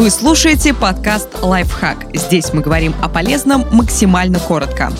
Вы слушаете подкаст «Лайфхак». Здесь мы говорим о полезном максимально коротко.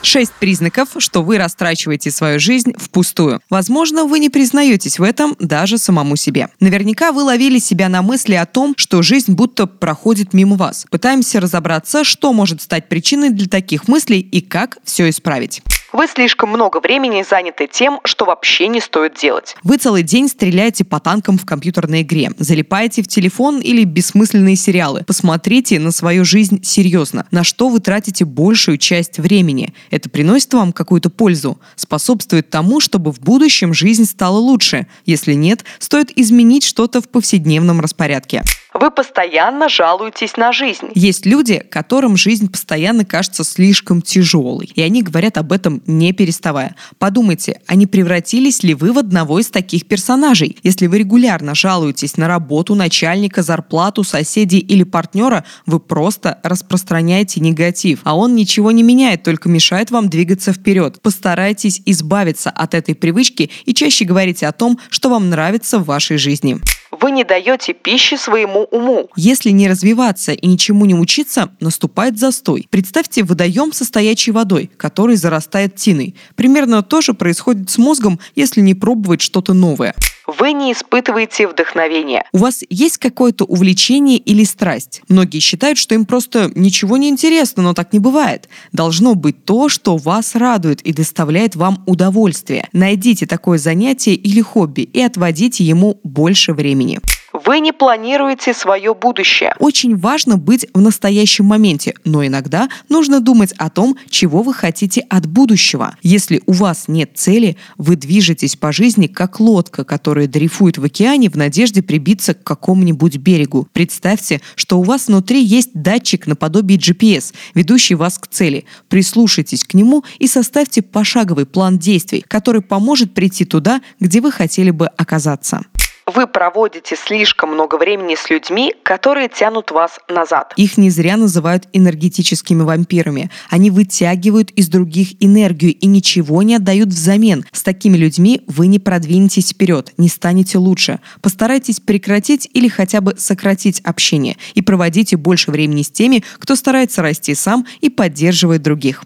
Шесть признаков, что вы растрачиваете свою жизнь впустую. Возможно, вы не признаетесь в этом даже самому себе. Наверняка вы ловили себя на мысли о том, что жизнь будто проходит мимо вас. Пытаемся разобраться, что может стать причиной для таких мыслей и как все исправить. Вы слишком много времени заняты тем, что вообще не стоит делать. Вы целый день стреляете по танкам в компьютерной игре, залипаете в телефон или бессмысленные сериалы. Посмотрите на свою жизнь серьезно. На что вы тратите большую часть времени? Это приносит вам какую-то пользу? Способствует тому, чтобы в будущем жизнь стала лучше? Если нет, стоит изменить что-то в повседневном распорядке. Вы постоянно жалуетесь на жизнь. Есть люди, которым жизнь постоянно кажется слишком тяжелой, и они говорят об этом не переставая. Подумайте, а не превратились ли вы в одного из таких персонажей? Если вы регулярно жалуетесь на работу, начальника, зарплату, соседей или партнера, вы просто распространяете негатив, а он ничего не меняет, только мешает вам двигаться вперед. Постарайтесь избавиться от этой привычки и чаще говорите о том, что вам нравится в вашей жизни. Вы не даете пищи своему уму. Если не развиваться и ничему не учиться, наступает застой. Представьте водоем со стоячей водой, который зарастает тиной. Примерно то же происходит с мозгом, если не пробовать что-то новое. Вы не испытываете вдохновения. У вас есть какое-то увлечение или страсть? Многие считают, что им просто ничего не интересно, но так не бывает. Должно быть то, что вас радует и доставляет вам удовольствие. Найдите такое занятие или хобби и отводите ему больше времени. Вы не планируете свое будущее. Очень важно быть в настоящем моменте, но иногда нужно думать о том, чего вы хотите от будущего. Если у вас нет цели, вы движетесь по жизни как лодка, которая дрейфует в океане в надежде прибиться к какому-нибудь берегу. Представьте, что у вас внутри есть датчик наподобие GPS, ведущий вас к цели. Прислушайтесь к нему и составьте пошаговый план действий, который поможет прийти туда, где вы хотели бы оказаться. Вы проводите слишком много времени с людьми, которые тянут вас назад. Их не зря называют энергетическими вампирами. Они вытягивают из других энергию и ничего не отдают взамен. С такими людьми вы не продвинетесь вперед, не станете лучше. Постарайтесь прекратить или хотя бы сократить общение и проводите больше времени с теми, кто старается расти сам и поддерживает других.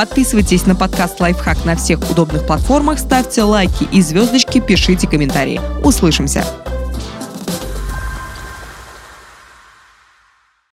Подписывайтесь на подкаст «Лайфхак» на всех удобных платформах, ставьте лайки и звездочки, пишите комментарии. Услышимся!